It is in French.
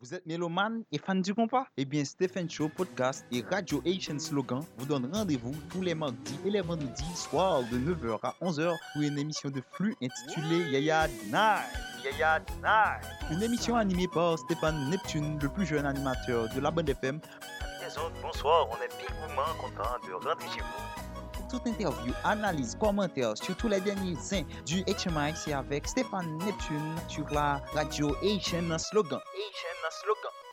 Vous êtes mélomane et fan du compas? Eh bien, Stephen Show Podcast et Radio Asian Slogan vous donnent rendez-vous tous les mardis et les vendredis soirs de 9h à 11h pour une émission de flux intitulée Yaya Night. Yaya Night. Une émission animée par Stéphane Neptune, le plus jeune animateur de la bande FM. Les autres, bonsoir, on est pigouement content de rentrer chez vous. toute interview, analyse, commentaires sur tous les derniers saints du HMI, c'est avec Stéphane Neptune sur la radio Asian Slogan. Asian Slogan.